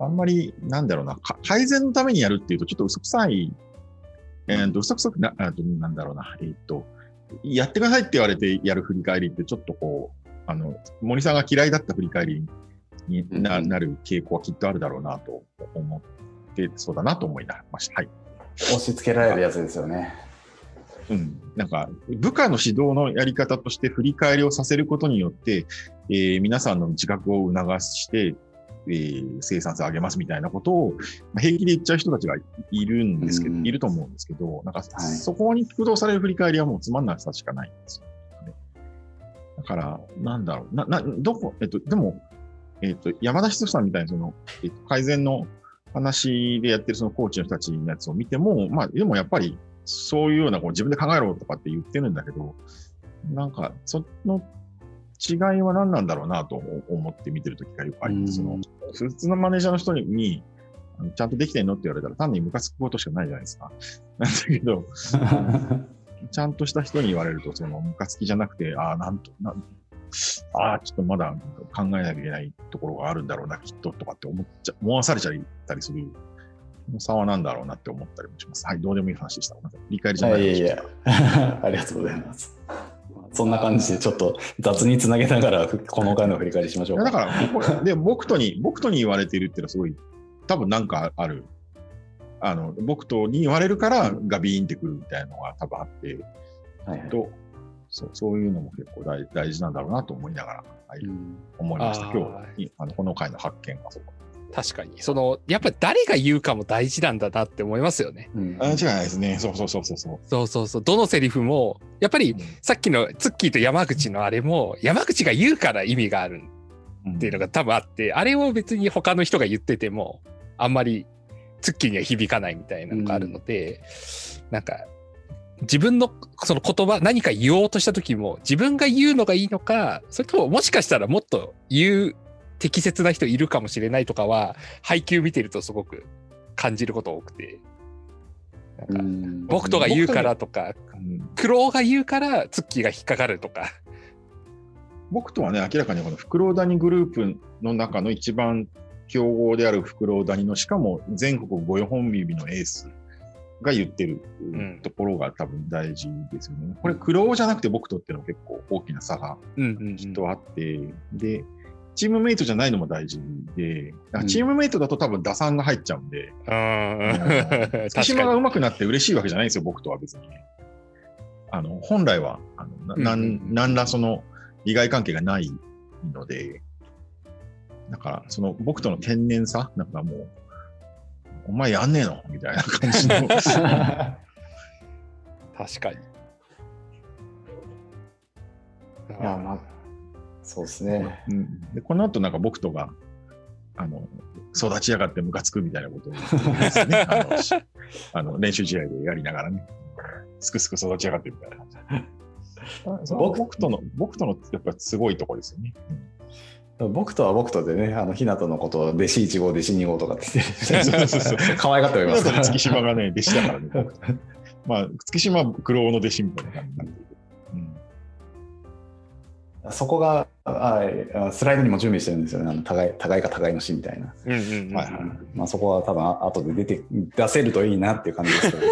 あんまり、なんだろうな、改善のためにやるっていうと、ちょっと嘘くさい、えー、と嘘くさくな、なんだろうな、えっ、ー、と、やってくださいって言われてやる振り返りって、ちょっとこう、あの、森さんが嫌いだった振り返りにな,、る傾向はきっとあるだろうなと思っってそうだなと思いました。はい。押し付けられるやつですよね。うん。なんか、部下の指導のやり方として振り返りをさせることによって、えー皆さんの自覚を促して、えー生産性を上げますみたいなことを、まあ平気で言っちゃう人たちがいるんですけど、うんいると思うんですけど、なんか、いそこに駆動される振り返りはもうつまんなさしかないんですよ、ね。だから、なんだろう。な、な、どこ、えっと、でも、えっと、山田仁さんみたいにその、えっと、改善の話でやってるそのコーチの人たちのやつを見ても、まあ、でもやっぱり、そういうようなこう自分で考えろとかって言ってるんだけど、なんか、その違いは何なんだろうなと思って見てるときがよくあります。その普通のマネージャーの人に、ちゃんとできてんのって言われたら単にムカつくことしかないじゃないですか。なんだけど、ちゃんとした人に言われると、そのムカつきじゃなくて、ああ、なんと、なんああ、ちょっとまだ考えなきゃいけないところがあるんだろうな、きっととかって思っちゃ、思わされちゃったりする。その差は何だろうなって思ったりもします。はい、どうでもいい話でした。理解じゃないいやいやいや、ありがとうございます。そんな感じでちょっと雑につなげながらこの回の振り返りしましょういやだから、で、僕とに、僕とに言われているっていうのはすごい、多分なんかある。あの、僕とに言われるからガビーンってくるみたいなのが多分あって、はいはいとそうそういうのも結構大大事なんだろうなと思いながら、はいうん思いました。今日あの、この回の発見がそう。確かに。その、やっぱ誰が言うかも大事なんだなって思いますよね。うんあ間違いないですね。そうそうそうそうそう。そうそうそう。どのセリフも、やっぱりさっきのツッキーと山口のあれも、山口が言うから意味があるっていうのが多分あって、あれを別に他の人が言ってても、あんまりツッキーには響かないみたいなのがあるので、なんか、自分のその言葉、何か言おうとした時も、自分が言うのがいいのか、それとももしかしたらもっと言う適切な人いるかもしれないとかは、配給見てるとすごく感じること多くて。なんかうん僕とが言うからとか、うん苦労が言うからツッキーが引っかかるとか。僕とはね、明らかにこのフクロウダニグループの中の一番強豪であるフクロウダニの、しかも全国5本指のエースが言ってるんところが多分大事ですよね。これ、クロウじゃなくて僕とっていうのは結構大きな差がうんうんうんきっとあって、で、チームメイトじゃないのも大事で、チームメイトだと多分打算が入っちゃうんで、うん月島が上手くなって嬉しいわけじゃないんですよ、僕とは別に。あの、本来は、あのなうんなんらその利害関係がないので、だから、その僕との天然さ、なんかもう、お前やんねえのみたいな感じの。確かに。いやまあそうですね。うん。でこの後なんか僕とが、あの、育ちやがってムカつくみたいなことをね、あの練習試合でやりながらね、すくすく育ちやがってみたいな感僕との、僕とのやっぱすごいところですよね。僕とは僕とでね、あの、ひなとのことを弟子1号、弟子2号とかって言ってそうそうそうそう。可愛がっております。から。月島がね、弟子だからね、僕まあ、月島は苦労の弟子みたいな感じそこがああスライドにも準備してるんですよね。あの互い互いが互いの死みたいな。まあ、そこは多分あ後で出て出せるといいなっていう感じですけど。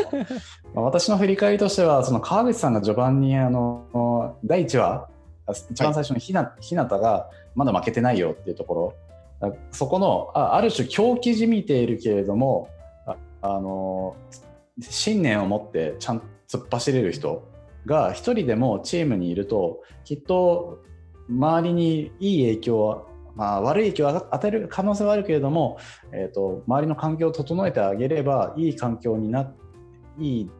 まあ私の振り返りとしてはその川口さんが序盤にあの第1話あ一番最初にひな,、ひなたがまだ負けてないよっていうところ。あそこのあある種狂気じみているけれどもああの信念を持ってちゃんと突っ走れる人が一人でもチームにいるときっと周りにいい影響はまあ、悪い影響を与える可能性はあるけれども、えー、と周りの環境を整えてあげればいい環境にないい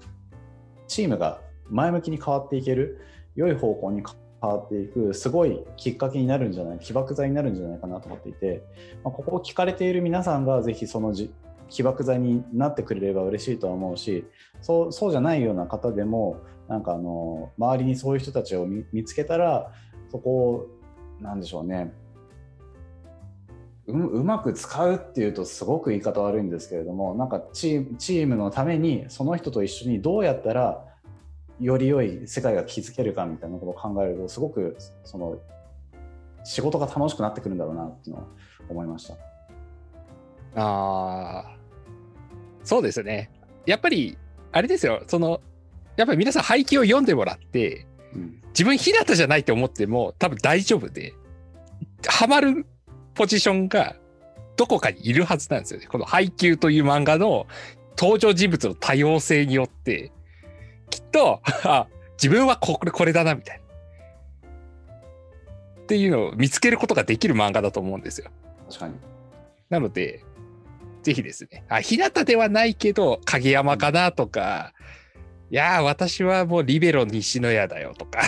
チームが前向きに変わっていける良い方向に変わっていくすごいきっかけになるんじゃない起爆剤になるんじゃないかなと思っていて、まあ、ここを聞かれている皆さんがぜひそのじ起爆剤になってくれれば嬉しいとは思うしそうそうじゃないような方でもなんかあの周りにそういう人たちを見つけたらそこをなんでしょうねううまく使うっていうとすごく言い方悪いんですけれどもなんかチームチームのためにその人と一緒にどうやったらより良い世界が築けるかみたいなことを考えるとすごくその仕事が楽しくなってくるんだろうなっていうのを思いました。ああ、そうですね。やっぱり、あれですよ、その、やっぱり皆さん背景を読んでもらって、うん自分日向じゃないと思っても多分大丈夫で、ハマるポジションがどこかにいるはずなんですよね。この配給という漫画の登場人物の多様性によって、きっと、あ、自分はこれ、これだな、みたいな。っていうのを見つけることができる漫画だと思うんですよ。確かに。なので、ぜひですね、あ、日向ではないけど、影山かなとか、いやー、私はもうリベロ西野屋だよとか、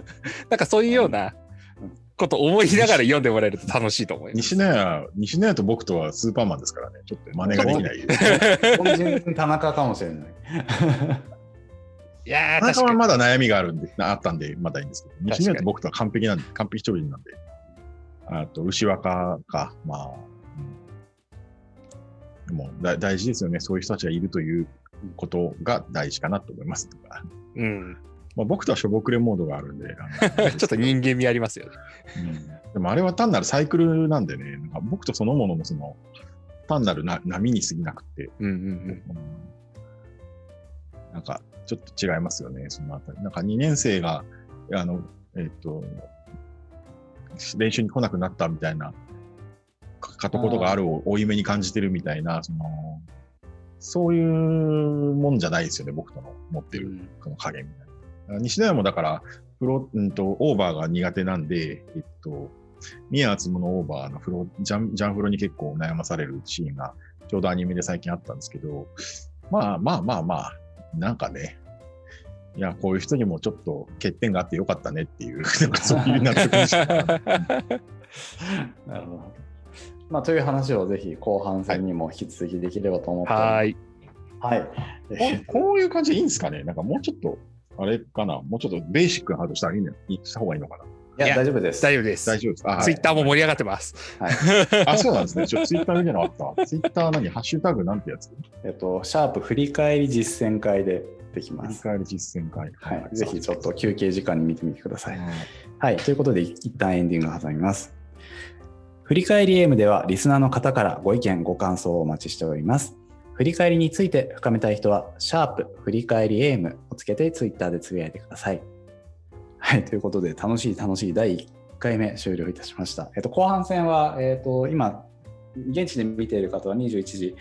なんかそういうようなことを思いながら読んでもらえると楽しいと思います。西野屋、西野屋と僕とはスーパーマンですからね、ちょっと真似ができない。本人田中かもしれない。いやー、田中は。まだ悩みがあるんで、あったんで、まだいいんですけど、に。西野屋と僕とは完璧なんで、完璧超人なんで、あと、牛若か、まあ、うん、でもだ大事ですよね、そういう人たちがいるということが大事かなと思います。うん。まあ、僕とはしょぼくれモードがあるんで、ちょっと人間味ありますよね。うんでもあれは単なるサイクルなんでね、なんか僕とそのもののその単なるな波に過ぎなくて、うんうんうんなんかちょっと違いますよね、そのあたり。なんか2年生が、あの、えっ、と、練習に来なくなったみたいな、かかとことがあるを負い目に感じてるみたいな、その、そういうもんじゃないですよね、僕との持ってるうん。この加減みたいな。西田屋もだから、フロ、うんと、オーバーが苦手なんで、えっと、宮厚のオーバーのフロ、ジャン、ジャンフロに結構悩まされるシーンが、ちょうどアニメで最近あったんですけど、まあまあまあまあ、なんかね、いや、こういう人にもちょっと欠点があってよかったねっていう、なんかそういう納得にしかならないなるほど。まあ、という話をぜひ後半戦にも引き続きできればと思っております。はーい。はい。こうこういう感じでいいんですかね？なんかもうちょっと、あれかな？もうちょっとベーシックなハードしたらいいのした方がいいのかな？いや、いや大丈夫です。大丈夫です。大丈夫ですか、はいツイッターも盛り上がってます。はい。あ、そうなんですね。ちょっとツイッター見てなかった。ツイッター何ハッシュタグなんてやつ？えっと、シャープ振り返り実践会でできます。振り返り実践会。はい。ぜひちょっと休憩時間に見てみてください。はいはい。ということで、一旦エンディングを挟みます。振り返り AM では、リスナーの方からご意見、ご感想をお待ちしております。振り返りについて深めたい人は、シャープ振り返り AM をつけてツイッターでつぶやいてください。はい。ということで、楽しい楽しい第1回目終了いたしました。えっと、後半戦は、えっと、今、現地で見ている方は21時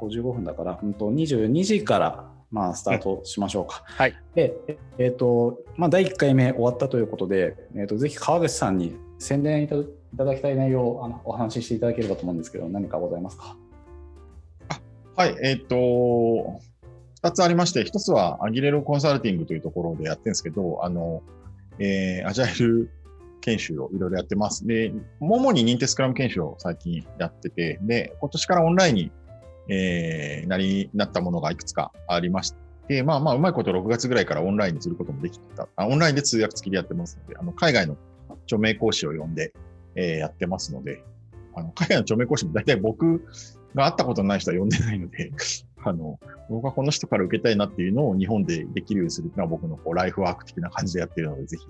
55分だから、うんと22時から、まあ、スタートしましょうか。はい。で、ええーとまあ、第1回目終わったということで、えー、とぜひ川口さんに宣伝いたいただきたい内容をあのお話ししていただければと思うんですけど、何かございますか？はい、えっ、と、二つありまして、一つはアギレロコンサルティングというところでやってるんですけど、あの、えーアジャイル研修をいろいろやってます。で、主に認定スクラム研修を最近やってて、で、今年からオンラインに、えーなり、なったものがいくつかありまして、まあまあ、うまいこと6月ぐらいからオンラインにすることもできた。あオンラインで通訳付きでやってますので、あの、海外の著名講師を呼んで、えーやってますので、あの、海外の著名講師も大体僕が会ったことない人は呼んでないので、あの、僕はこの人から受けたいなっていうのを日本でできるようにするっていうのは僕のこうライフワーク的な感じでやってるので、ぜひ、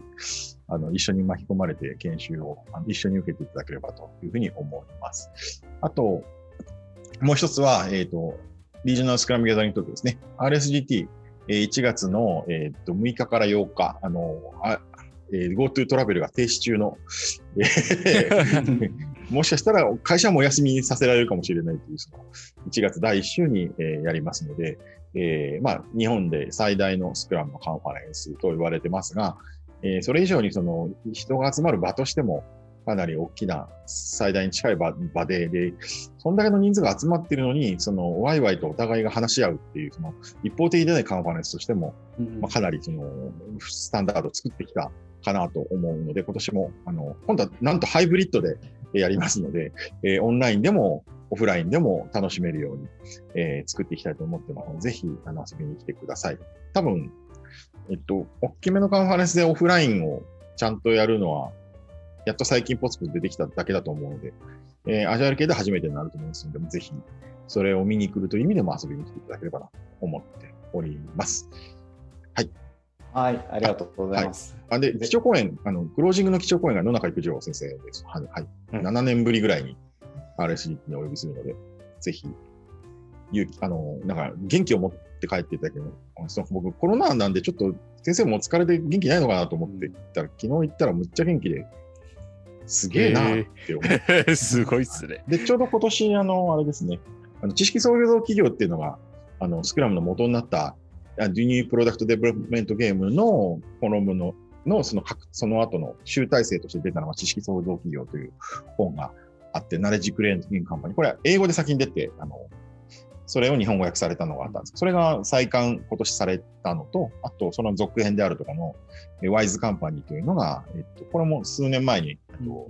あの、一緒に巻き込まれて研修をあの一緒に受けていただければというふうに思います。あと、もう一つは、えっ、と、リージョナルスクラムギャザリング東京ですね。RSGT、1月の、えーと6日から8日、あの、えー GoTo トラベルが停止中の、えー もしかしたら会社もお休みにさせられるかもしれないという、その1月第1週に、えーやりますので、えーまあ、日本で最大のスクラムのカンファレンスと言われてますが、えーそれ以上にその人が集まる場としても、かなり大きな最大に近い場場で、で、そんだけの人数が集まっているのに、そのワイワイとお互いが話し合うっていう、その一方的でないカンファレンスとしても、まあ、かなりそのスタンダードを作ってきたかなと思うので、今年も、あの、今度はなんとハイブリッドでやりますので、えーオンラインでもオフラインでも楽しめるように、えー作っていきたいと思ってますので、ぜひあの遊びに来てください。多分、えっと、大きめのカンファレンスでオフラインをちゃんとやるのは、やっと最近ポツポツ出てきただけだと思うので、えーアジャル系で初めてになると思いますので、ぜひそれを見に来るという意味でも遊びに来ていただければなと思っております。はい、ありがとうございます。あで、基調講演、あの、クロージングの基調講演が野中育次郎先生です。はい。はいうん7年ぶりぐらいに RSD にお呼びするので、ぜひ、勇気、あの、なんか、元気を持って帰っていただける僕、コロナなんで、ちょっと、先生もお疲れで元気ないのかなと思って行ったら、昨日行ったらむっちゃ元気で、すげえなって思う。すごいっすね。で、ちょうど今年、あの、あれですね、あの知識創造企業っていうのが、あの、スクラムの元になった、 New New Product Development Game のフォロムの、のその、その後の集大成として出たのが知識創造企業という本があって、ナレッジクリエイティングカンパニー。これは英語で先に出て、あの、それを日本語訳されたのがあったんです、それが再刊今年されたのと、あとその続編であるとかの、えワイズカンパニーというのが、えっと、これも数年前に、えっと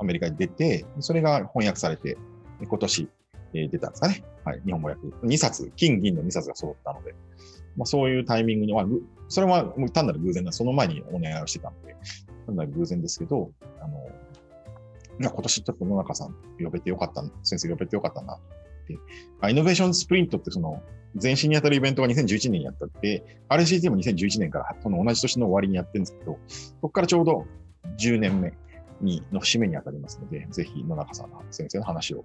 アメリカに出て、それが翻訳されて、今年、え出たんですかね。はい、日本語訳。2冊、金、銀の2冊が揃ったので、まあ、そういうタイミングに、まあ、それは単なる偶然だ。その前にお願いをしてたので、単なる偶然ですけど、あの、今年ちょっと野中さん呼べてよかった、先生呼べてよかったなって、あイノベーションスプリントってその、前身にあたるイベントが2011年にやったって、RCT も2011年からその同じ年の終わりにやってるんですけど、そこからちょうど10年目にの節目にあたりますので、ぜひ野中さんの先生の話を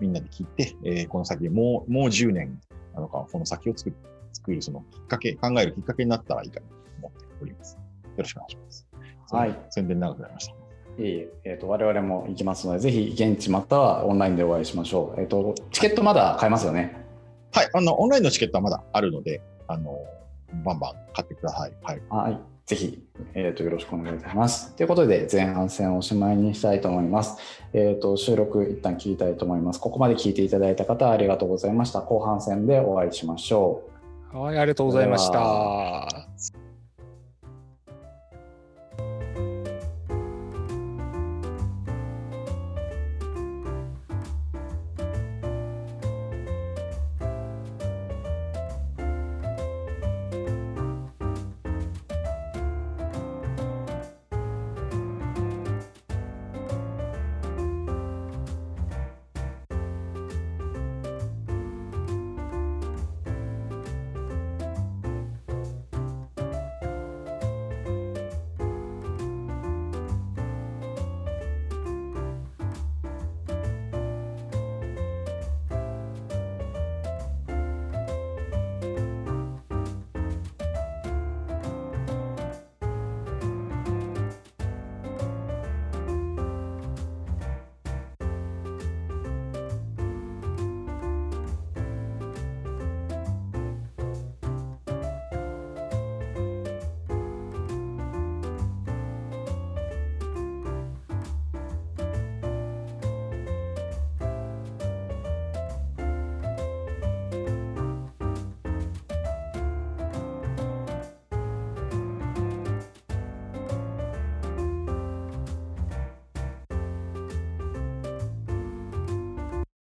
みんなで聞いて、えーこの先もう、もう10年なのか、この先を作る、作るそのきっかけ、考えるきっかけになったらいいかなと思っております。よろしくお願いします。はい。宣伝長くなりました。いえいええー、と我々も行きますので、ぜひ現地またはオンラインでお会いしましょう。えっ、と、チケットまだ買えますよね？はい、あの、オンラインのチケットはまだあるので、あの、バンバン買ってください。はい。はい。ぜひ、えー、とよろしくお願いいたします。ということで、前半戦をおしまいにしたいと思います。えっ、と、収録一旦切りたいと思います。ここまで聞いていただいた方、ありがとうございました。後半戦でお会いしましょう。はい、ありがとうございました。